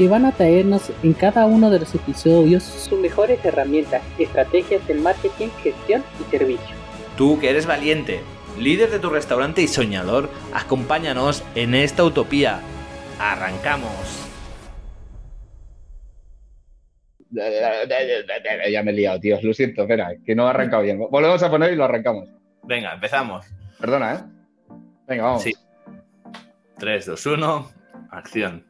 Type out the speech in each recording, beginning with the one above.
que van a traernos en cada uno de los episodios sus mejores herramientas, estrategias de marketing, gestión y servicio. Tú que eres valiente, líder de tu restaurante y soñador, acompáñanos en esta utopía. ¡Arrancamos! Ya me he liado, tío. Lo siento, espera, que no ha arrancado bien. Volvemos a poner y lo arrancamos. Venga, empezamos. Perdona, ¿eh? Venga, vamos. Sí. 3, 2, 1, acción.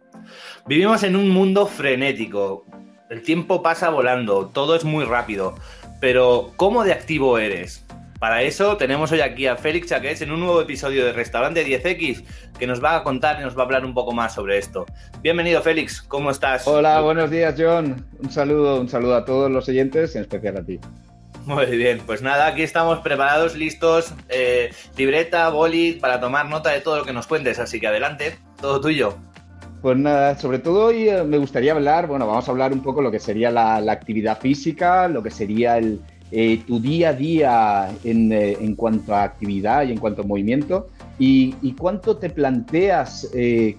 Vivimos en un mundo frenético. El tiempo pasa volando, todo es muy rápido. Pero, ¿cómo de activo eres? Para eso tenemos hoy aquí a Félix Chaqués en un nuevo episodio de Restaurante 10X que nos va a contar y nos va a hablar un poco más sobre esto. Bienvenido Félix, ¿cómo estás? Hola, buenos días John. Un saludo, un saludo a todos los oyentes, en especial a ti. Muy bien, pues nada, aquí estamos preparados, listos, eh, libreta, boli, para tomar nota de todo lo que nos cuentes, así que adelante, todo tuyo. Pues nada, sobre todo hoy eh, me gustaría hablar, bueno, vamos a hablar un poco lo que sería la, actividad física, lo que sería el, eh, tu día a día en, eh, en, cuanto a actividad y en cuanto a movimiento y, cuánto te planteas,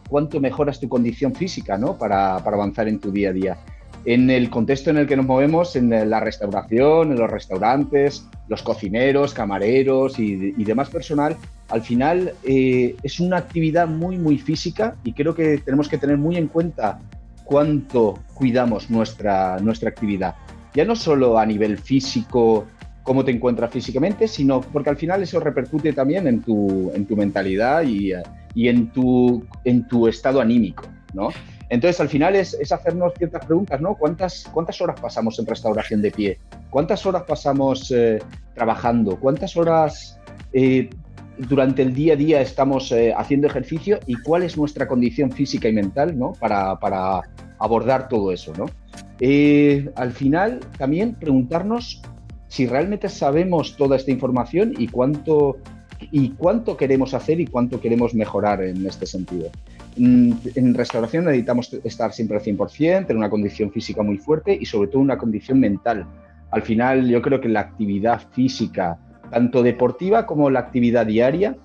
cuánto mejoras tu condición física ¿no? para, para avanzar en tu día a día en el contexto en el que nos movemos, en la restauración, en los restaurantes, los cocineros, camareros y, demás personal, al final eh, es una actividad muy, muy física y creo que tenemos que tener muy en cuenta cuánto cuidamos nuestra, nuestra actividad. Ya no solo a nivel físico, cómo te encuentras físicamente, sino porque al final eso repercute también en tu, en tu mentalidad y, y en, tu, en tu estado anímico, ¿no? Entonces, al final es, hacernos ciertas preguntas, ¿no? ¿Cuántas, ¿Cuántas horas pasamos en restauración de pie? ¿Cuántas horas pasamos eh, trabajando? ¿Cuántas horas eh, durante el día a día estamos eh, haciendo ejercicio? ¿Y cuál es nuestra condición física y mental, ¿no? Para, para abordar todo eso, ¿no? al final, también preguntarnos si realmente sabemos toda esta información y cuánto, y cuánto queremos hacer y cuánto queremos mejorar en este sentido. Mm, en restauración necesitamos estar siempre al 100%, tener una condición física muy fuerte y sobre todo una condición mental. Al final yo creo que la actividad física, tanto deportiva como la actividad diaria,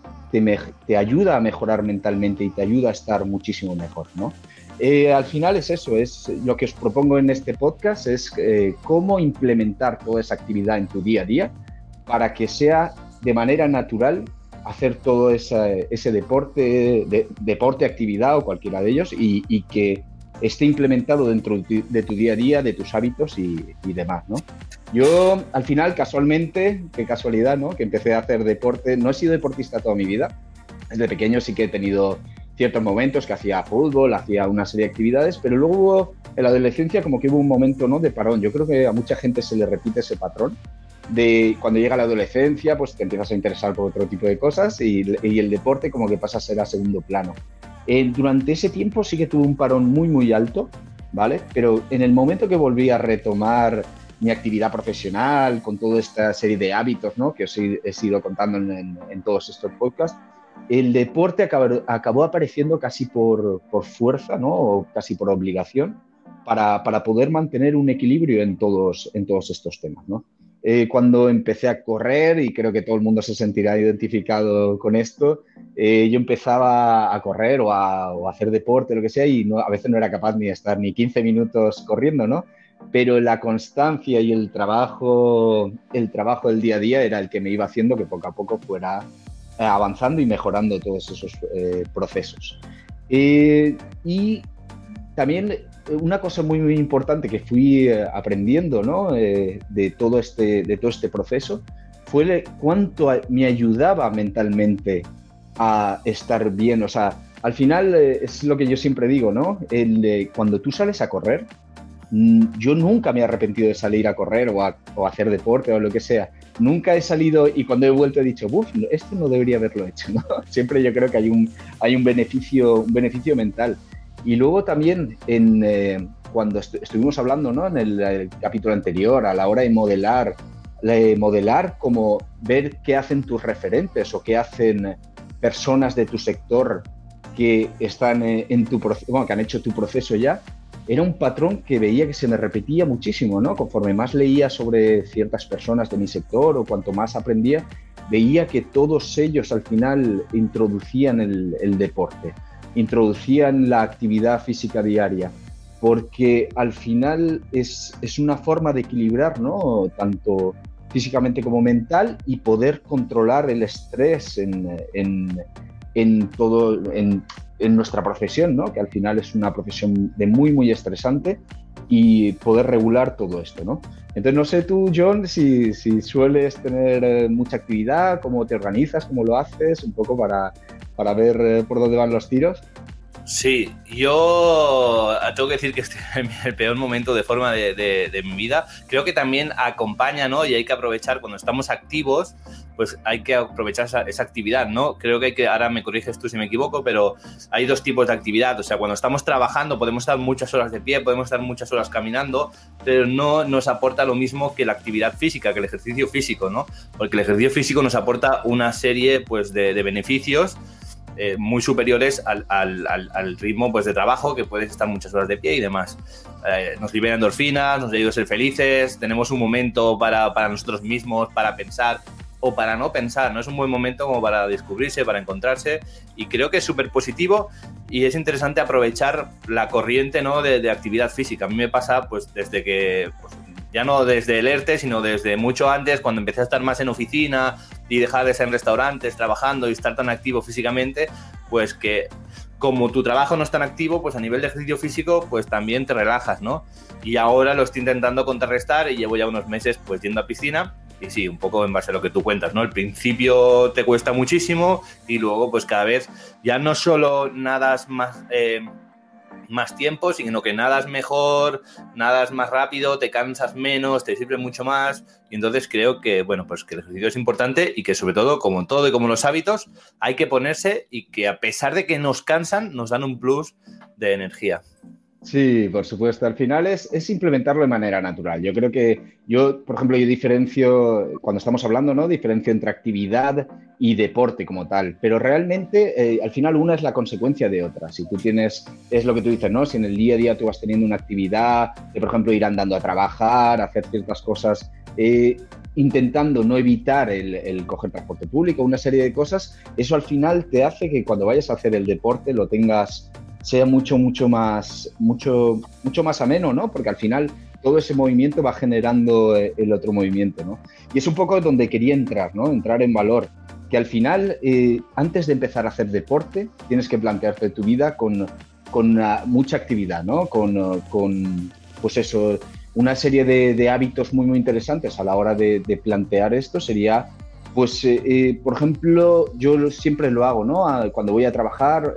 te, ayuda a mejorar mentalmente y te ayuda a estar muchísimo mejor. ¿no? Eh, al final es eso, es lo que os propongo en este podcast, es eh, cómo implementar toda esa actividad en tu día a día para que sea de manera natural hacer todo ese deporte, deporte, actividad o cualquiera de ellos y, que esté implementado dentro de tu día a día, de tus hábitos y, demás, ¿no? Yo, al final, casualmente, qué casualidad, ¿no? Que empecé a hacer deporte, no he sido deportista toda mi vida, desde pequeño sí que he tenido ciertos momentos que hacía fútbol, hacía una serie de actividades, pero luego hubo, en la adolescencia como que hubo un momento ¿no? de parón. Yo creo que a mucha gente se le repite ese patrón de cuando llega la adolescencia, pues te empiezas a interesar por otro tipo de cosas y, el deporte como que pasa a ser a segundo plano. Eh, durante ese tiempo sí que tuve un parón muy, muy alto, ¿vale? Pero en el momento que volví a retomar mi actividad profesional, con toda esta serie de hábitos ¿no? que os he, he ido contando en, todos estos podcasts, el deporte acabó, apareciendo casi por, fuerza ¿no? o casi por obligación para, para, poder mantener un equilibrio en todos, en todos estos temas. ¿no? Eh, cuando empecé a correr, y creo que todo el mundo se sentirá identificado con esto, eh, yo empezaba a correr o a, hacer deporte, lo que sea, y no, a veces no era capaz ni de estar ni 15 minutos corriendo, ¿no? Pero la constancia y el trabajo, el trabajo del día a día era el que me iba haciendo que poco a poco fuera eh, avanzando y mejorando todos esos procesos. y también una cosa muy, muy importante que fui eh, aprendiendo ¿no? Eh, de, todo este, de todo este proceso fue cuánto me ayudaba mentalmente a estar bien. O sea, al final eh, es lo que yo siempre digo, ¿no? Cuando tú sales a correr, mm, yo nunca me he arrepentido de salir a correr o a, hacer deporte o lo que sea. Nunca he salido y cuando he vuelto he dicho, uff, esto no debería haberlo hecho. Siempre yo creo que hay un, hay un, beneficio, un beneficio mental. Y luego también eh, cuando estuvimos hablando ¿no? en el, capítulo anterior, a la hora de modelar modelar como ver qué hacen tus referentes o qué hacen personas de tu sector que están en tu proceso, que han hecho tu proceso ya, era un patrón que veía que se me repetía muchísimo, ¿no? Conforme más leía sobre ciertas personas de mi sector o cuanto más aprendía, veía que todos ellos al final introducían el, deporte, introducían la actividad física diaria, porque al final es, una forma de equilibrar, ¿no? Tanto físicamente como mental y poder controlar el estrés en, en todo, en, en nuestra profesión, ¿no? que al final es una profesión de muy, muy estresante y poder regular todo esto. ¿no? Entonces, no sé tú, John, si, si sueles tener eh, mucha actividad, cómo te organizas, cómo lo haces, un poco para, para ver eh, por dónde van los tiros. Sí, yo tengo que decir que estoy en el peor momento de forma de, mi vida. Creo que también acompaña, ¿no? Y hay que aprovechar cuando estamos activos, pues hay que aprovechar esa, actividad, ¿no? Creo que hay que, ahora me corriges tú si me equivoco, pero hay dos tipos de actividad. O sea, cuando estamos trabajando podemos estar muchas horas de pie, podemos estar muchas horas caminando, pero no nos aporta lo mismo que la actividad física, que el ejercicio físico, ¿no? Porque el ejercicio físico nos aporta una serie, pues, de, de beneficios eh, muy superiores al, al, ritmo pues, de trabajo, que puedes estar muchas horas de pie y demás. Eh, nos libera endorfinas, nos ayuda a ser felices, tenemos un momento para, para nosotros mismos, para pensar o para no pensar, ¿no? Es un buen momento como para descubrirse, para encontrarse y creo que es súper positivo y es interesante aprovechar la corriente ¿no? de, de, actividad física. A mí me pasa pues desde que pues, ya no desde el ERTE, sino desde mucho antes, cuando empecé a estar más en oficina y dejar de ser en restaurantes, trabajando y estar tan activo físicamente, pues que como tu trabajo no es tan activo, pues a nivel de ejercicio físico, pues también te relajas, ¿no? Y ahora lo estoy intentando contrarrestar y llevo ya unos meses pues yendo a piscina y sí, un poco en base a lo que tú cuentas, ¿no? Al principio te cuesta muchísimo y luego pues cada vez ya no solo nadas más... Eh, más tiempo, sino que nadas mejor, nadas más rápido, te cansas menos, te sirve mucho más. Y entonces creo que, bueno, pues que el ejercicio es importante y que sobre todo, como todo y como los hábitos, hay que ponerse y que a pesar de que nos cansan, nos dan un plus de energía. Sí, por supuesto. Al final es, implementarlo de manera natural. Yo creo que yo, por ejemplo, yo diferencio, cuando estamos hablando, ¿no? Diferencio entre actividad y deporte como tal. Pero realmente, eh, al final, una es la consecuencia de otra. Si tú tienes, es lo que tú dices, ¿no? Si en el día a día tú vas teniendo una actividad, de, por ejemplo, ir andando a trabajar, hacer ciertas cosas, eh, intentando no evitar el, el, coger transporte público, una serie de cosas, eso al final te hace que cuando vayas a hacer el deporte lo tengas sea mucho, mucho más, mucho, mucho más ameno, ¿no? Porque al final todo ese movimiento va generando eh, el otro movimiento, ¿no? Y es un poco donde quería entrar, ¿no? Entrar en valor. Que al final, eh, antes de empezar a hacer deporte, tienes que plantearte tu vida con, con mucha actividad, ¿no? Con, con, pues eso, una serie de, hábitos muy, muy interesantes a la hora de, plantear esto sería, pues, eh, por ejemplo, yo siempre lo hago, ¿no? Cuando voy a trabajar,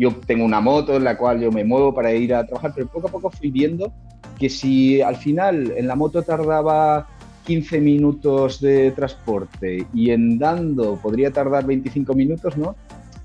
yo tengo una moto en la cual yo me muevo para ir a trabajar, pero poco a poco fui viendo que si al final en la moto tardaba 15 minutos de transporte y en dando podría tardar 25 minutos, ¿no?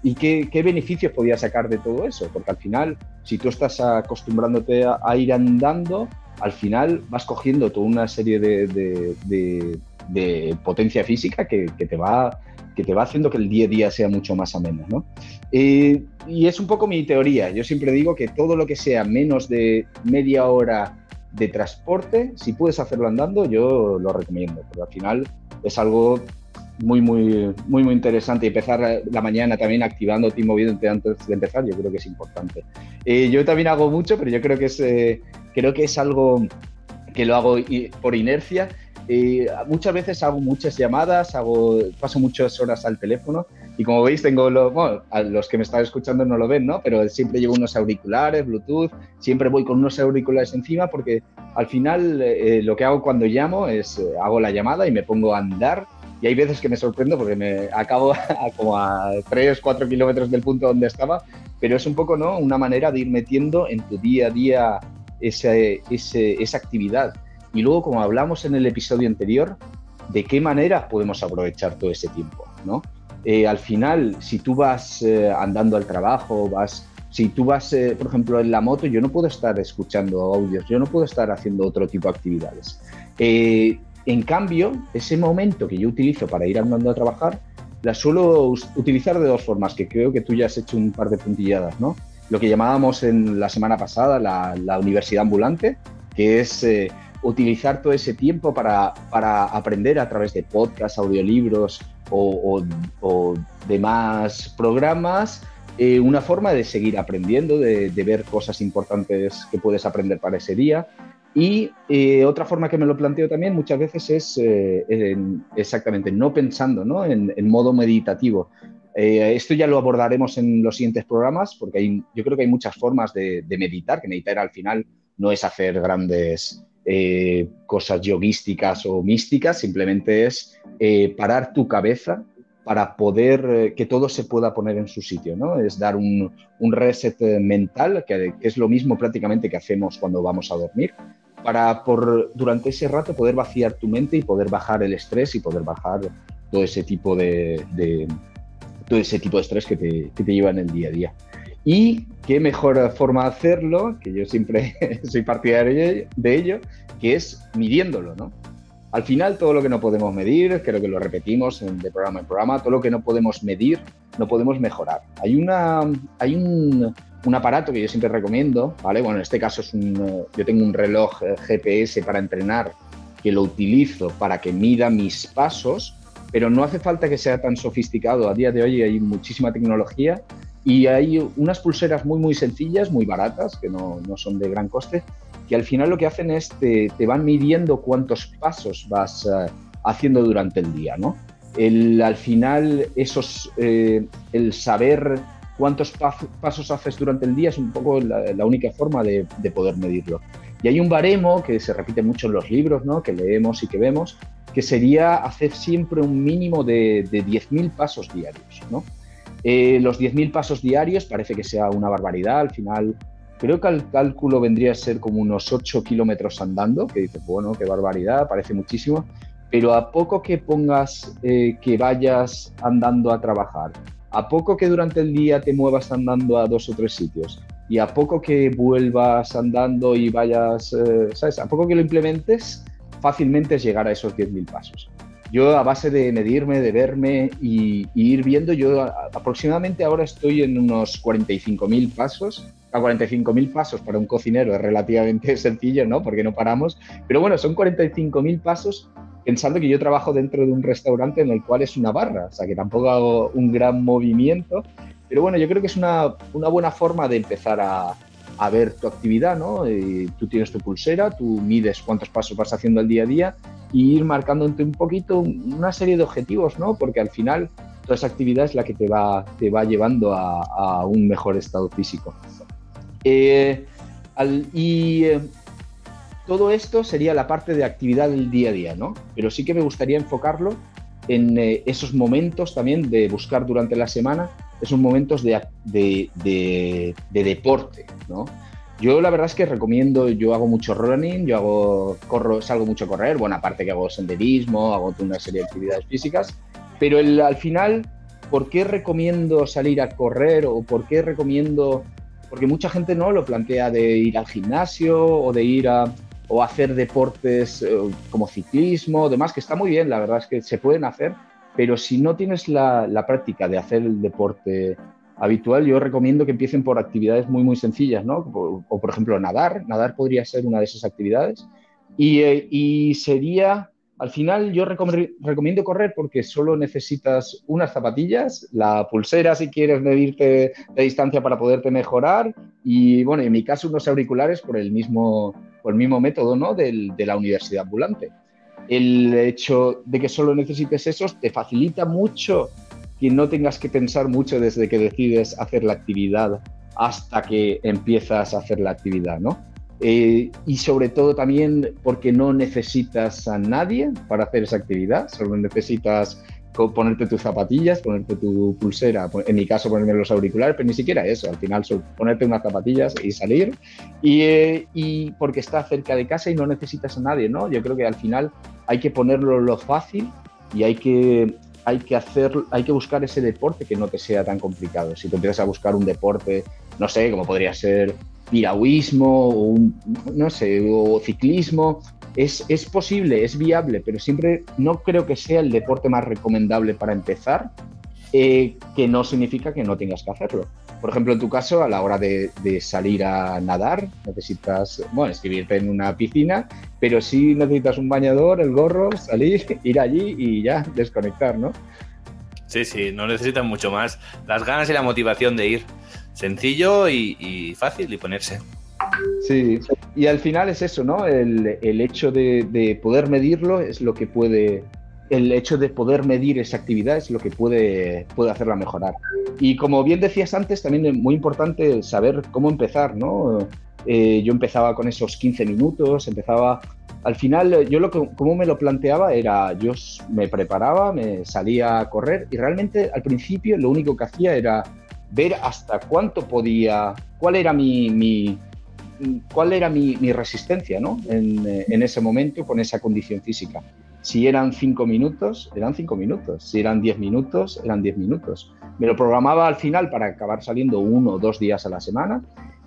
¿Y qué, qué, beneficios podía sacar de todo eso? Porque al final, si tú estás acostumbrándote a, ir andando, al final vas cogiendo toda una serie de, de, de, potencia física que, que, te va, que te va haciendo que el día a día sea mucho más ameno. ¿no? Eh, y es un poco mi teoría. Yo siempre digo que todo lo que sea menos de media hora de transporte, si puedes hacerlo andando, yo lo recomiendo, porque al final es algo muy, muy, muy, muy interesante. Empezar la mañana también activándote y moviéndote antes de empezar, yo creo que es importante. Eh, yo también hago mucho, pero yo creo que es, eh, creo que es algo que lo hago por inercia muchas veces hago muchas llamadas, hago, paso muchas horas al teléfono y como veis tengo, lo, bueno, a los que me están escuchando no lo ven, ¿no? Pero siempre llevo unos auriculares, Bluetooth, siempre voy con unos auriculares encima porque al final eh, lo que hago cuando llamo es eh, hago la llamada y me pongo a andar y hay veces que me sorprendo porque me acabo a, como a 3, 4 kilómetros del punto donde estaba, pero es un poco, ¿no? Una manera de ir metiendo en tu día a día ese, ese, esa actividad y luego, como hablamos en el episodio anterior, de qué manera podemos aprovechar todo ese tiempo, ¿no? Eh, al final, si tú vas eh, andando al trabajo, vas, si tú vas, eh, por ejemplo, en la moto, yo no puedo estar escuchando audios, yo no puedo estar haciendo otro tipo de actividades. en cambio, ese momento que yo utilizo para ir andando a trabajar, la suelo utilizar de dos formas, que creo que tú ya has hecho un par de puntilladas, ¿no? Lo que llamábamos en la semana pasada la, universidad ambulante, que es eh, utilizar todo ese tiempo para, aprender a través de podcasts, audiolibros o, demás programas, eh, una forma de seguir aprendiendo, de, ver cosas importantes que puedes aprender para ese día. Y eh, otra forma que me lo planteo también muchas veces es eh, exactamente no pensando ¿no? En, modo meditativo. esto ya lo abordaremos en los siguientes programas porque hay, yo creo que hay muchas formas de, de meditar, que meditar al final no es hacer grandes eh, cosas yoguísticas o místicas, simplemente es eh, parar tu cabeza para poder eh, que todo se pueda poner en su sitio, ¿no? Es dar un, reset mental, que, es lo mismo prácticamente que hacemos cuando vamos a dormir, para por, durante ese rato poder vaciar tu mente y poder bajar el estrés y poder bajar todo ese tipo de, todo ese tipo de estrés que te, que te lleva en el día a día. Y qué mejor forma de hacerlo, que yo siempre soy partidario de ello, que es midiéndolo, ¿no? Al final, todo lo que no podemos medir, creo que lo repetimos de programa en programa, todo lo que no podemos medir, no podemos mejorar. Hay, una, hay un, un aparato que yo siempre recomiendo, ¿vale? Bueno, en este caso es un, yo tengo un reloj eh, GPS para entrenar que lo utilizo para que mida mis pasos, pero no hace falta que sea tan sofisticado. A día de hoy hay muchísima tecnología y hay unas pulseras muy, muy sencillas, muy baratas, que no, no son de gran coste, que al final lo que hacen es te, te van midiendo cuántos pasos vas eh, haciendo durante el día, ¿no? El, al final, esos, eh, el saber cuántos pasos haces durante el día es un poco la, única forma de, de, poder medirlo. Y hay un baremo que se repite mucho en los libros, ¿no? que leemos y que vemos, que sería hacer siempre un mínimo de, de 10.000 pasos diarios. ¿no? Eh, los 10.000 pasos diarios parece que sea una barbaridad. Al final, creo que el cálculo vendría a ser como unos 8 kilómetros andando, que dices, bueno, qué barbaridad, parece muchísimo. Pero a poco que pongas eh, que vayas andando a trabajar, a poco que durante el día te muevas andando a dos o tres sitios, y a poco que vuelvas andando y vayas, eh, ¿sabes? A poco que lo implementes, fácilmente es llegar a esos 10.000 pasos. Yo a base de medirme, de verme y, ir viendo, yo aproximadamente ahora estoy en unos 45.000 pasos. A 45.000 pasos para un cocinero es relativamente sencillo, ¿no? Porque no paramos. Pero bueno, son 45.000 pasos pensando que yo trabajo dentro de un restaurante en el cual es una barra, o sea que tampoco hago un gran movimiento. Pero bueno, yo creo que es una, una buena forma de empezar a, a ver tu actividad, ¿no? Y tú tienes tu pulsera, tú mides cuántos pasos vas haciendo al día a día y ir marcándote un poquito una serie de objetivos, ¿no? Porque al final toda esa actividad es la que te va, te va llevando a, un mejor estado físico. Eh, y eh, todo esto sería la parte de actividad del día a día, ¿no? Pero sí que me gustaría enfocarlo en eh, esos momentos también de buscar durante la semana, esos momentos de, de, de, de deporte, ¿no? Yo la verdad es que recomiendo, yo hago mucho running, yo hago, corro, salgo mucho a correr, bueno, aparte que hago senderismo, hago una serie de actividades físicas, pero al final, ¿por qué recomiendo salir a correr o por qué recomiendo, porque mucha gente no lo plantea de ir al gimnasio o de ir a o hacer deportes eh, como ciclismo, demás, que está muy bien, la verdad es que se pueden hacer, pero si no tienes la, práctica de hacer el deporte habitual, yo recomiendo que empiecen por actividades muy, muy sencillas, ¿no? O, por ejemplo, nadar. Nadar podría ser una de esas actividades. Y, eh, sería, al final, yo recomiendo correr porque solo necesitas unas zapatillas, la pulsera si quieres medirte la distancia para poderte mejorar y, bueno, en mi caso, unos auriculares por el mismo, por el mismo método, ¿no? Del, de la universidad ambulante. El hecho de que solo necesites esos te facilita mucho que no tengas que pensar mucho desde que decides hacer la actividad hasta que empiezas a hacer la actividad, ¿no? Eh, y sobre todo también porque no necesitas a nadie para hacer esa actividad, solo necesitas ponerte tus zapatillas, ponerte tu pulsera, en mi caso ponerme los auriculares, pero ni siquiera eso, al final ponerte unas zapatillas y salir, eh, y, porque está cerca de casa y no necesitas a nadie, ¿no? Yo creo que al final hay que ponerlo lo fácil y hay que hay que hacer, hay que buscar ese deporte que no te sea tan complicado. Si te empiezas a buscar un deporte, no sé, como podría ser piragüismo o no sé, o ciclismo, es, es posible, es viable, pero siempre no creo que sea el deporte más recomendable para empezar, eh, que no significa que no tengas que hacerlo. Por ejemplo, en tu caso, a la hora de, salir a nadar, necesitas, bueno, escribirte en una piscina, pero sí necesitas un bañador, el gorro, salir, ir allí y ya, desconectar, ¿no? Sí, sí, no necesitas mucho más. Las ganas y la motivación de ir. Sencillo y, fácil y ponerse. Sí, y al final es eso, ¿no? El, hecho de, de, poder medirlo es lo que puede el hecho de poder medir esa actividad es lo que puede, puede hacerla mejorar. Y como bien decías antes, también es muy importante saber cómo empezar, ¿no? Eh, yo empezaba con esos 15 minutos, empezaba... Al final, yo lo que, como me lo planteaba era, yo me preparaba, me salía a correr y realmente al principio lo único que hacía era ver hasta cuánto podía, cuál era mi, mi cuál era mi, mi resistencia ¿no? en, en ese momento con esa condición física. Si eran cinco minutos, eran cinco minutos. Si eran diez minutos, eran diez minutos. Me lo programaba al final para acabar saliendo uno o dos días a la semana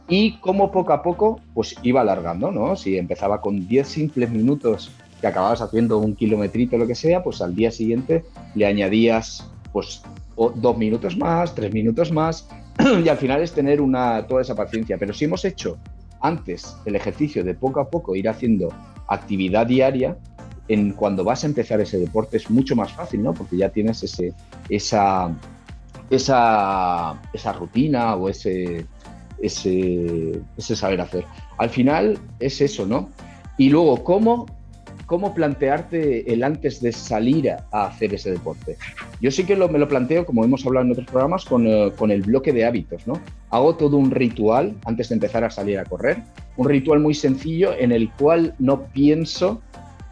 y como poco a poco pues iba alargando, ¿no? Si empezaba con diez simples minutos que acababas haciendo un kilometrito o lo que sea, pues al día siguiente le añadías pues dos minutos más, tres minutos más y al final es tener una, toda esa paciencia. Pero si hemos hecho antes el ejercicio de poco a poco ir haciendo actividad diaria, en cuando vas a empezar ese deporte es mucho más fácil, ¿no? Porque ya tienes ese, esa, esa, esa rutina o ese, ese, ese saber hacer. Al final es eso, ¿no? Y luego, ¿cómo, cómo plantearte el antes de salir a hacer ese deporte? Yo sí que me lo planteo, como hemos hablado en otros programas, con, eh, el bloque de hábitos. Hago todo un ritual antes de empezar a salir a correr, un ritual muy sencillo en el cual no pienso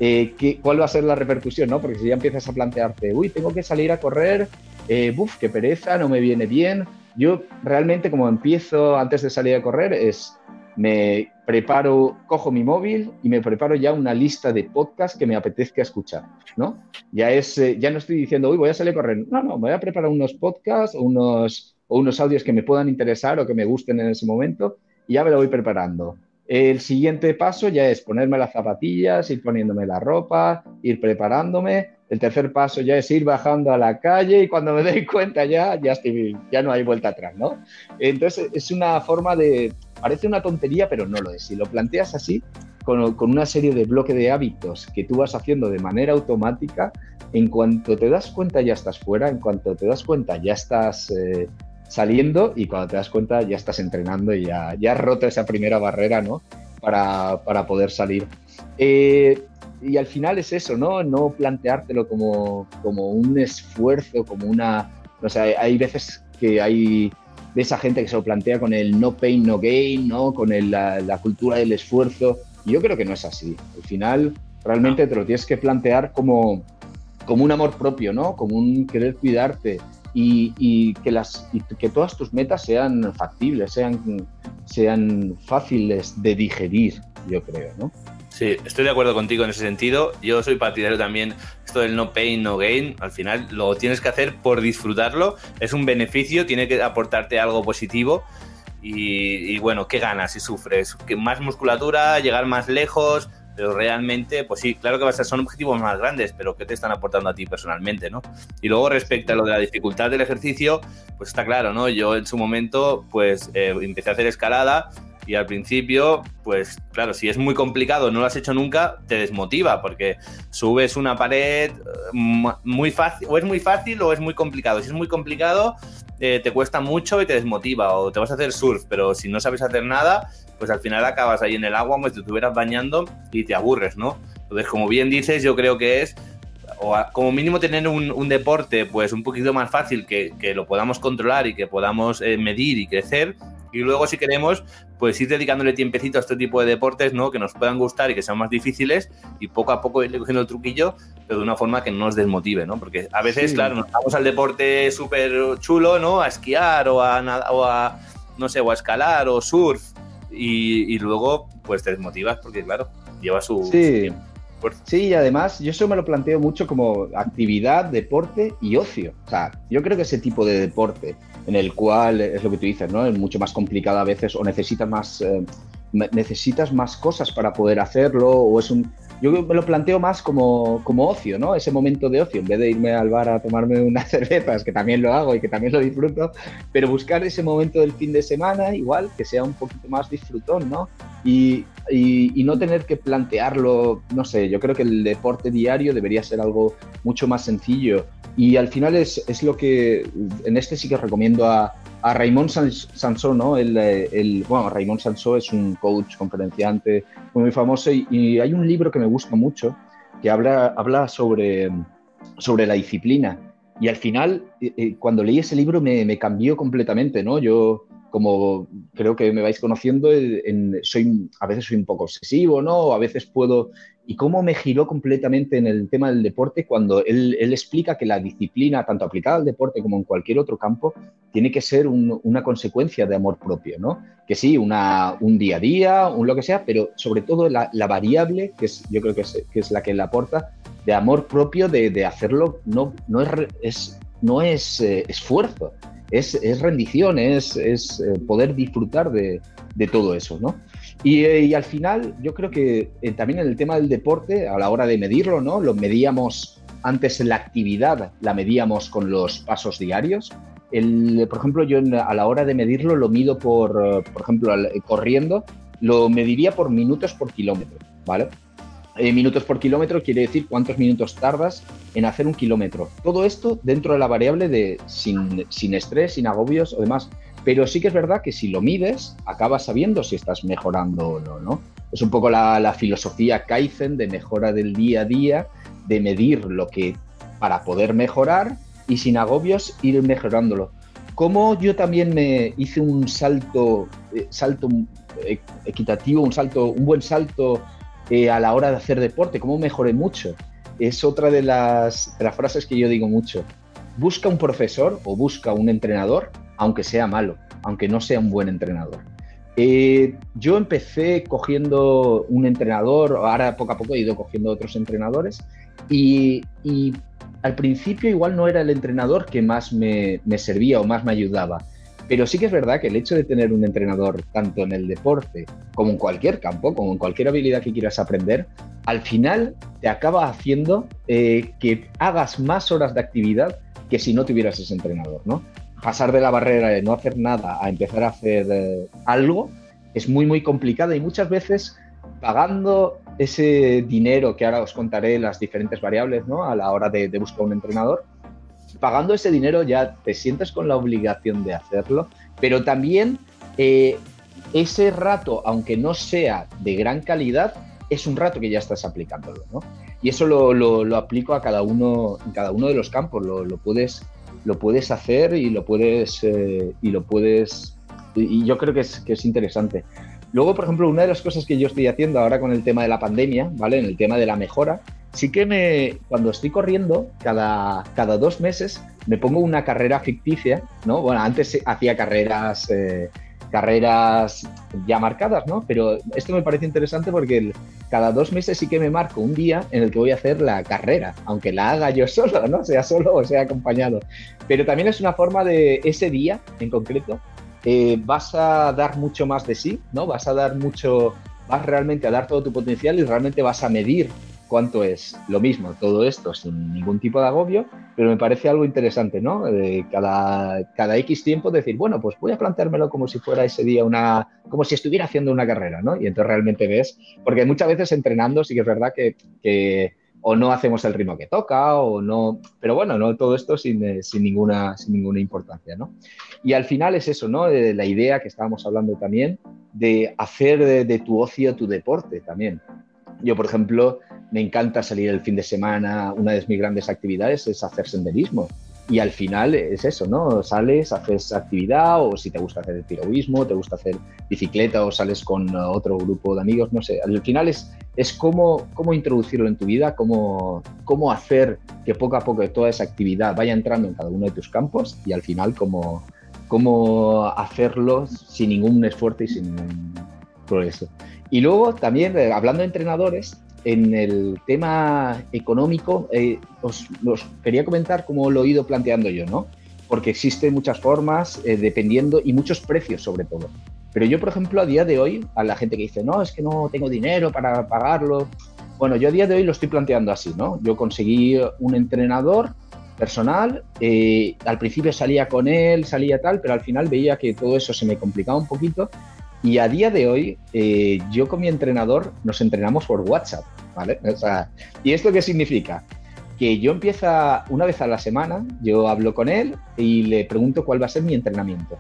eh, ¿qué, ¿cuál va a ser la repercusión? ¿no? Porque si ya empiezas a plantearte, uy, tengo que salir a correr, eh, buf, qué pereza, no me viene bien. Yo realmente como empiezo antes de salir a correr es, me preparo, cojo mi móvil y me preparo ya una lista de podcasts que me apetezca escuchar, ¿no? Ya, es, eh, ya no estoy diciendo, uy, voy a salir a correr. No, no, voy a preparar unos podcasts o unos, o unos audios que me puedan interesar o que me gusten en ese momento y ya me lo voy preparando. El siguiente paso ya es ponerme las zapatillas, ir poniéndome la ropa, ir preparándome. El tercer paso ya es ir bajando a la calle y cuando me doy cuenta ya, ya, estoy, ya no hay vuelta atrás, ¿no? Entonces es una forma de, parece una tontería, pero no lo es. Si lo planteas así, con, una serie de bloques de hábitos que tú vas haciendo de manera automática, en cuanto te das cuenta ya estás fuera, en cuanto te das cuenta ya estás eh, saliendo y cuando te das cuenta ya estás entrenando y ya, ya has roto esa primera barrera, ¿no? Para, para poder salir. Eh, y al final es eso, ¿no? No planteártelo como, como un esfuerzo, como una... O sea, hay veces que hay de esa gente que se lo plantea con el no pain, no gain, ¿no? Con la, la, cultura del esfuerzo. Y yo creo que no es así. Al final, realmente te lo tienes que plantear como, como un amor propio, ¿no? Como un querer cuidarte, y, que, las, que todas tus metas sean factibles, sean, sean fáciles de digerir, yo creo, ¿no? Sí, estoy de acuerdo contigo en ese sentido. Yo soy partidario también, esto del no pain, no gain, al final lo tienes que hacer por disfrutarlo, es un beneficio, tiene que aportarte algo positivo. Y, y bueno, ¿qué ganas si sufres? Más musculatura, llegar más lejos, pero realmente, pues sí, claro que va a son objetivos más grandes, pero ¿qué te están aportando a ti personalmente, no? Y luego respecto a lo de la dificultad del ejercicio, pues está claro, ¿no? Yo en su momento, pues eh, empecé a hacer escalada y al principio, pues claro, si es muy complicado, no lo has hecho nunca, te desmotiva porque subes una pared eh, muy fácil, o es muy fácil o es muy complicado. Si es muy complicado, eh, te cuesta mucho y te desmotiva, o te vas a hacer surf, pero si no sabes hacer nada, pues al final acabas ahí en el agua como si te estuvieras bañando y te aburres, ¿no? Entonces, como bien dices, yo creo que es o como mínimo tener un, deporte pues un poquito más fácil que, lo podamos controlar y que podamos eh, medir y crecer y luego si queremos pues ir dedicándole tiempecito a este tipo de deportes no que nos puedan gustar y que sean más difíciles y poco a poco irle cogiendo el truquillo pero de una forma que no nos desmotive no porque a veces claro nos vamos al deporte súper chulo no a esquiar o a, o a no sé o a escalar o surf y, luego pues te desmotivas porque claro, lleva su, sí. Sí, y además yo eso me lo planteo mucho como actividad, deporte y ocio. O sea, yo creo que ese tipo de deporte en el cual es lo que tú dices, ¿no? Es mucho más complicado a veces o necesitas más, eh, necesitas más cosas para poder hacerlo o es un, yo me lo planteo más como, como ocio, ¿no? Ese momento de ocio, en vez de irme al bar a tomarme unas cervezas, que también lo hago y que también lo disfruto, pero buscar ese momento del fin de semana, igual, que sea un poquito más disfrutón, ¿no? Y, y, no tener que plantearlo, no sé, yo creo que el deporte diario debería ser algo mucho más sencillo. Y al final es, es lo que, en este sí que recomiendo a, a Raymond Sansó, ¿no? El, el, bueno, Raymond Sansó es un coach, conferenciante muy, famoso y, hay un libro que me gusta mucho que habla, habla sobre, sobre la disciplina. Y al final, eh, eh, cuando leí ese libro me cambió completamente, ¿no? Yo como creo que me vais conociendo, en, soy, a veces soy un poco obsesivo, ¿no? A veces puedo... Y cómo me giró completamente en el tema del deporte cuando él, él explica que la disciplina, tanto aplicada al deporte como en cualquier otro campo, tiene que ser una consecuencia de amor propio, ¿no? Que sí, una, un día a día, un lo que sea, pero sobre todo la, la variable, que es, yo creo que es, que es, la que le aporta, de amor propio, de, de hacerlo, no, no es no es eh, esfuerzo, es, rendición, es, es eh, poder disfrutar de, todo eso, ¿no? Eh, y, al final, yo creo que también en el tema del deporte, a la hora de medirlo, ¿no? Lo medíamos antes en la actividad, la medíamos con los pasos diarios. El, por ejemplo, yo a la hora de medirlo lo mido por, por ejemplo, corriendo, lo mediría por minutos por kilómetro, ¿vale? Eh, minutos por kilómetro quiere decir cuántos minutos tardas en hacer un kilómetro. Todo esto dentro de la variable de sin, sin estrés, sin agobios o demás. Pero sí que es verdad que si lo mides, acabas sabiendo si estás mejorando o no, ¿no? Es un poco la, la filosofía Kaizen de mejora del día a día, de medir lo que para poder mejorar y sin agobios ir mejorándolo. Como yo también me hice un salto, eh, salto eh, equitativo, un salto, un buen salto eh, a la hora de hacer deporte, cómo mejoré mucho. Es otra de las, frases que yo digo mucho. Busca un profesor o busca un entrenador, aunque sea malo, aunque no sea un buen entrenador. Eh, yo empecé cogiendo un entrenador, ahora poco a poco he ido cogiendo otros entrenadores y, al principio igual no era el entrenador que más me, me servía o más me ayudaba pero sí que es verdad que el hecho de tener un entrenador, tanto en el deporte como en cualquier campo, como en cualquier habilidad que quieras aprender, al final te acaba haciendo eh, que hagas más horas de actividad que si no tuvieras ese entrenador, ¿no? Pasar de la barrera de no hacer nada a empezar a hacer eh, algo es muy, muy complicado y muchas veces pagando ese dinero que ahora os contaré las diferentes variables, ¿no? A la hora de buscar un entrenador, pagando ese dinero ya te sientes con la obligación de hacerlo, pero también eh, ese rato, aunque no sea de gran calidad, es un rato que ya estás aplicándolo, ¿no? Y eso lo, lo, aplico a cada uno, en cada uno de los campos, lo, lo puedes, lo puedes hacer y lo puedes, eh, y lo puedes, y yo creo que es, que es interesante. Luego, por ejemplo, una de las cosas que yo estoy haciendo ahora con el tema de la pandemia, ¿vale? En el tema de la mejora, sí que me, cuando estoy corriendo, cada, cada dos meses me pongo una carrera ficticia, ¿no? Bueno, antes hacía carreras, eh, carreras ya marcadas, ¿no? Pero esto me parece interesante porque cada dos meses sí que me marco un día en el que voy a hacer la carrera, aunque la haga yo solo, ¿no? Sea solo o sea acompañado. Pero también es una forma de ese día en concreto, eh, vas a dar mucho más de sí, ¿no? Vas a dar mucho, vas realmente a dar todo tu potencial y realmente vas a medir cuánto es lo mismo todo esto sin ningún tipo de agobio, pero me parece algo interesante, ¿no? cada, cada X tiempo decir, bueno, pues voy a planteármelo como si fuera ese día una, como si estuviera haciendo una carrera, ¿no? Y entonces realmente ves, porque muchas veces entrenando sí que es verdad que, que o no hacemos el ritmo que toca, o no, pero bueno, no todo esto sin, eh, sin, ninguna, sin ninguna importancia, ¿no? Y al final es eso, ¿no? la idea que estábamos hablando también de hacer de, de tu ocio tu deporte también. Yo, por ejemplo, me encanta salir el fin de semana, una de mis grandes actividades es hacer senderismo. Y al final es eso, ¿no? Sales, haces actividad o si te gusta hacer piragüismo, te gusta hacer bicicleta o sales con otro grupo de amigos, no sé. Al final es, es cómo, cómo introducirlo en tu vida, cómo, cómo hacer que poco a poco toda esa actividad vaya entrando en cada uno de tus campos y al final cómo, cómo hacerlo sin ningún esfuerzo y sin ningún progreso. Y luego también, eh, hablando de entrenadores, en el tema económico, eh, os, quería comentar cómo lo he ido planteando yo, ¿no? Porque existen muchas formas, eh, dependiendo, y muchos precios sobre todo. Pero yo, por ejemplo, a día de hoy, a la gente que dice, no, es que no tengo dinero para pagarlo, Bueno, yo a día de hoy lo estoy planteando así, ¿no? Yo conseguí un entrenador personal, eh, al principio salía con él, salía tal, pero al final veía que todo eso se me complicaba un poquito y a día de hoy eh, yo con mi entrenador nos entrenamos por WhatsApp, ¿vale? O sea, ¿Y esto qué significa? Que yo empieza una vez a la semana, yo hablo con él y le pregunto cuál va a ser mi entrenamiento.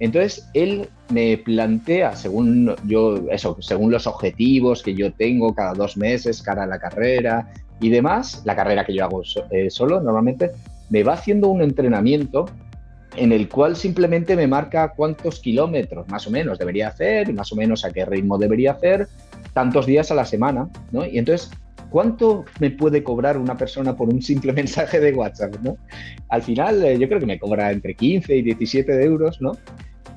Entonces, él me plantea, según yo, eso, según los objetivos que yo tengo cada dos meses, cara a la carrera y demás, la carrera que yo hago eh, solo normalmente, me va haciendo un entrenamiento en el cual simplemente me marca cuántos kilómetros más o menos debería hacer más o menos a qué ritmo debería hacer tantos días a la semana, ¿no? Y entonces, ¿cuánto me puede cobrar una persona por un simple mensaje de WhatsApp, ¿no? Al final, eh, yo creo que me cobra entre 15 y 17 euros, ¿no?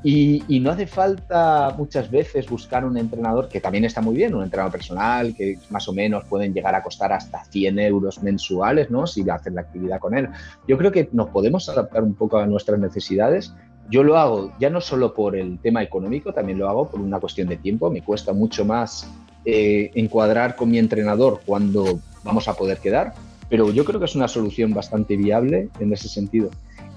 Y, no hace falta muchas veces buscar un entrenador, que también está muy bien, un entrenador personal, que más o menos pueden llegar a costar hasta 100 euros mensuales, ¿no? Si hacen la actividad con él. Yo creo que nos podemos adaptar un poco a nuestras necesidades. Yo lo hago ya no solo por el tema económico, también lo hago por una cuestión de tiempo. Me cuesta mucho más eh, encuadrar con mi entrenador cuando vamos a poder quedar, pero yo creo que es una solución bastante viable en ese sentido.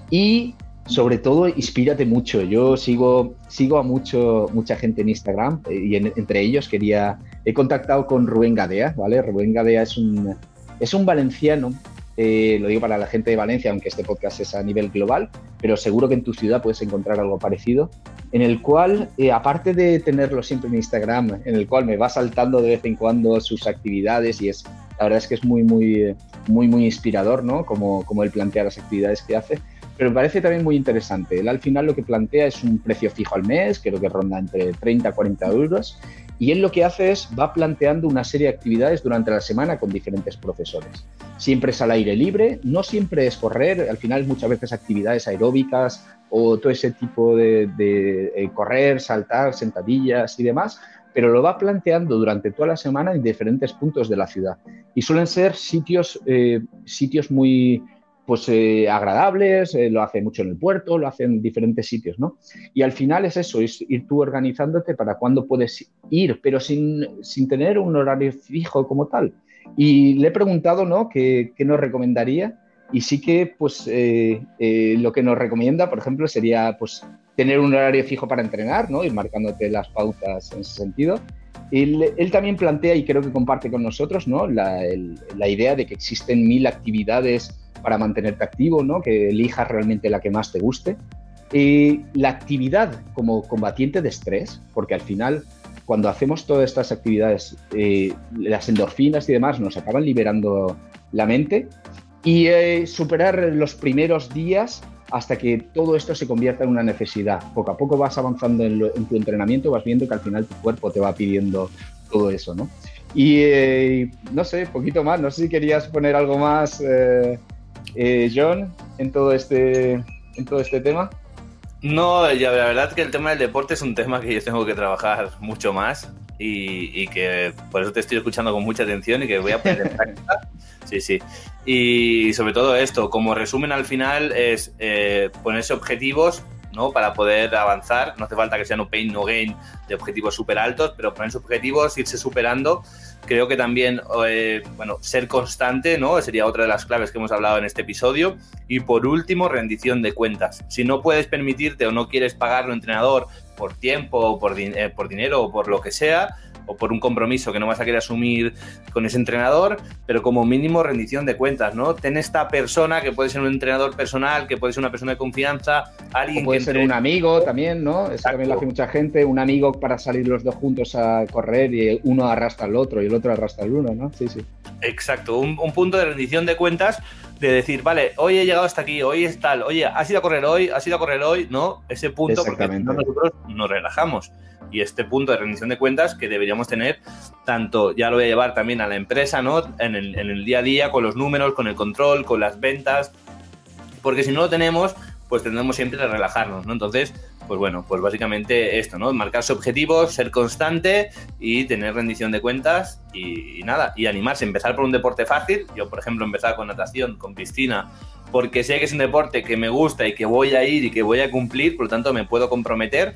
Y sobre todo inspírate mucho. Yo sigo, sigo a mucho, mucha gente en Instagram eh, y entre ellos quería, he contactado con Rubén Gadea, ¿vale? Rubén Gadea es un, es un valenciano, eh, lo digo para la gente de Valencia, aunque este podcast es a nivel global, pero seguro que en tu ciudad puedes encontrar algo parecido, en el cual, eh, aparte de tenerlo siempre en Instagram, en el cual me va saltando de vez en cuando sus actividades y es, la verdad es que es muy, muy, muy, muy inspirador, ¿no? Como, como él plantea las actividades que hace pero me parece también muy interesante. Él al final lo que plantea es un precio fijo al mes, creo que ronda entre 30 a 40 euros, y él lo que hace es va planteando una serie de actividades durante la semana con diferentes profesores. Siempre es al aire libre, no siempre es correr, al final muchas veces actividades aeróbicas o todo ese tipo de, eh, correr, saltar, sentadillas y demás, pero lo va planteando durante toda la semana en diferentes puntos de la ciudad. Y suelen ser sitios, eh, sitios muy, pues eh, agradables, eh, lo hace mucho en el puerto, lo hace en diferentes sitios, ¿no? Y al final es eso, es ir tú organizándote para cuándo puedes ir, pero sin, tener un horario fijo como tal. Y le he preguntado, ¿no?, qué, nos recomendaría y sí que, pues, eh, lo que nos recomienda, por ejemplo, sería, pues, tener un horario fijo para entrenar, ¿no? Ir marcándote las pautas en ese sentido. Él, él, también plantea, y creo que comparte con nosotros, ¿no? La, la idea de que existen mil actividades para mantenerte activo, ¿no? que elijas realmente la que más te guste. Y la actividad como combatiente de estrés, porque al final cuando hacemos todas estas actividades, eh, las endorfinas y demás nos acaban liberando la mente y eh, superar los primeros días hasta que todo esto se convierta en una necesidad. Poco a poco vas avanzando en, tu entrenamiento, vas viendo que al final tu cuerpo te va pidiendo todo eso, ¿no? Y eh, no sé, poquito más, no sé si querías poner algo más eh, John, en todo, este, en todo este tema? No, ya, la verdad que el tema del deporte es un tema que yo tengo que trabajar mucho más y, que por eso te estoy escuchando con mucha atención y que voy a poner en práctica. Sí, sí. Y sobre todo esto, como resumen al final, es eh, ponerse objetivos ¿no? para poder avanzar. No hace falta que sea no pain, no gain de objetivos súper altos, pero ponerse objetivos, irse superando Creo que también, eh, bueno, ser constante, ¿no? Sería otra de las claves que hemos hablado en este episodio. Y por último, rendición de cuentas. Si no puedes permitirte o no quieres pagar un entrenador por tiempo, por, eh, por dinero o por lo que sea, o por un compromiso que no vas a querer asumir con ese entrenador, pero como mínimo rendición de cuentas, ¿no? Ten esta persona que puede ser un entrenador personal, que puede ser una persona de confianza, alguien puede que ser un amigo también, ¿no? Eso también lo hace mucha gente, un amigo para salir los dos juntos a correr y uno arrastra al otro y el otro arrastra al uno, ¿no? Sí, sí. Exacto, un, punto de rendición de cuentas de decir, vale, hoy he llegado hasta aquí, hoy es tal, oye, has ido a correr hoy, has ido a correr hoy, ¿no? Ese punto, porque nosotros nos relajamos y este punto de rendición de cuentas que deberíamos tener tanto, ya lo voy a llevar también a la empresa, ¿no? En el, en el día a día, con los números, con el control, con las ventas, porque si no lo tenemos, pues tendremos siempre que relajarnos, ¿no? Entonces, pues bueno, pues básicamente esto, ¿no? Marcarse objetivos, ser constante y tener rendición de cuentas y, y, nada, y animarse, empezar por un deporte fácil. Yo, por ejemplo, empezar con natación, con piscina, porque sé que es un deporte que me gusta y que voy a ir y que voy a cumplir, por lo tanto me puedo comprometer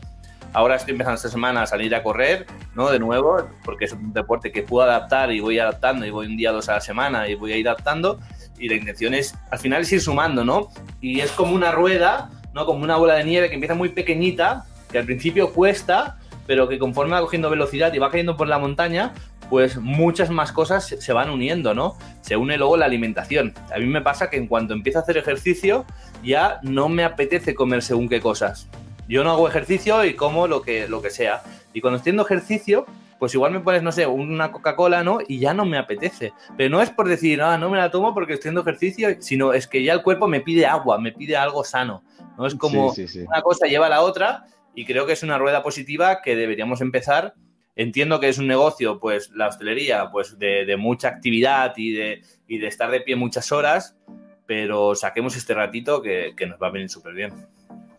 Ahora estoy empezando esta semana a salir a correr, ¿no? De nuevo, porque es un deporte que puedo adaptar y voy adaptando y voy un día, dos a la semana y voy a ir adaptando. Y la intención es, al final, es ir sumando, ¿no? Y es como una rueda, ¿no? Como una bola de nieve que empieza muy pequeñita, que al principio cuesta, pero que conforme va cogiendo velocidad y va cayendo por la montaña, pues muchas más cosas se van uniendo, ¿no? Se une luego la alimentación. A mí me pasa que en cuanto empiezo a hacer ejercicio, ya no me apetece comer según qué cosas. Yo no hago ejercicio y como lo que, lo que sea. Y cuando estoy haciendo ejercicio, pues igual me pones, no sé, una Coca-Cola, ¿no? Y ya no me apetece. Pero no es por decir, ah, no me la tomo porque estoy haciendo ejercicio, sino es que ya el cuerpo me pide agua, me pide algo sano. No es como una cosa lleva a la otra y creo que es una rueda positiva que deberíamos empezar Entiendo que es un negocio, pues la hostelería, pues de, mucha actividad y de, y de, estar de pie muchas horas, pero saquemos este ratito que, nos va a venir súper bien.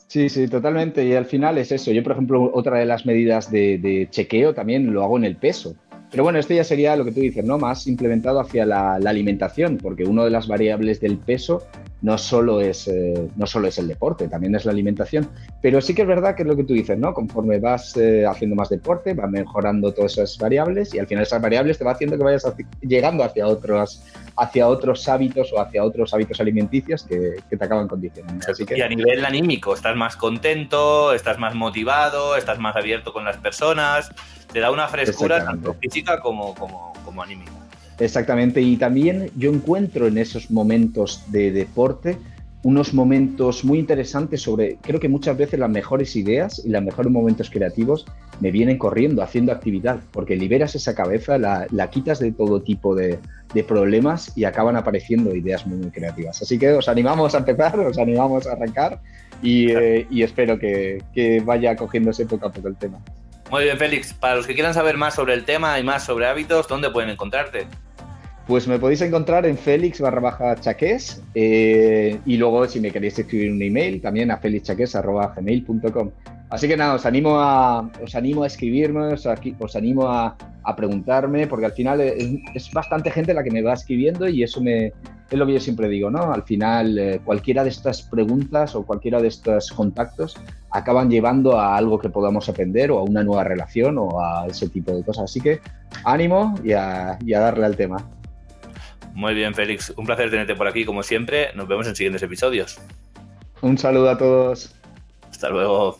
Sí, sí, totalmente. Y al final es eso. Yo, por ejemplo, otra de las medidas de, chequeo también lo hago en el peso. Pero bueno, esto ya sería lo que tú dices, ¿no? Más implementado hacia la, alimentación, porque una de las variables del peso no solo, es, eh, no solo es el deporte, también es la alimentación. Pero sí que es verdad que es lo que tú dices, ¿no? Conforme vas eh, haciendo más deporte, va mejorando todas esas variables y al final esas variables te va haciendo que vayas llegando hacia otros, hacia otros hábitos o hacia otros hábitos alimenticios que, te acaban condicionando. Y a nivel anímico, estás más contento, estás más motivado, estás más abierto con las personas, te da una frescura tanto física como, como, como anímica. Exactamente, y también yo encuentro en esos momentos de deporte unos momentos muy interesantes sobre, creo que muchas veces las mejores ideas y los mejores momentos creativos me vienen corriendo, haciendo actividad, porque liberas esa cabeza, la, quitas de todo tipo de, problemas y acaban apareciendo ideas muy, creativas. Así que os animamos a empezar, os animamos a arrancar y, eh, espero que, que vaya cogiéndose poco a poco el tema. Muy bien, Félix. Para los que quieran saber más sobre el tema y más sobre hábitos, ¿dónde pueden encontrarte? Pues me podéis encontrar en Félix barra baja chaques eh, y luego si me queréis escribir un email también a felixchaques.gmail.com. Así que nada, os animo a, os animo a escribirme, os, animo a, preguntarme, porque al final es, bastante gente la que me va escribiendo y eso me, es lo que yo siempre digo, ¿no? Al final eh, cualquiera de estas preguntas o cualquiera de estos contactos acaban llevando a algo que podamos aprender o a una nueva relación o a ese tipo de cosas. Así que ánimo y a darle al tema. Muy bien, Félix. Un placer tenerte por aquí, como siempre. Nos vemos en siguientes episodios. Un saludo a todos. Hasta luego.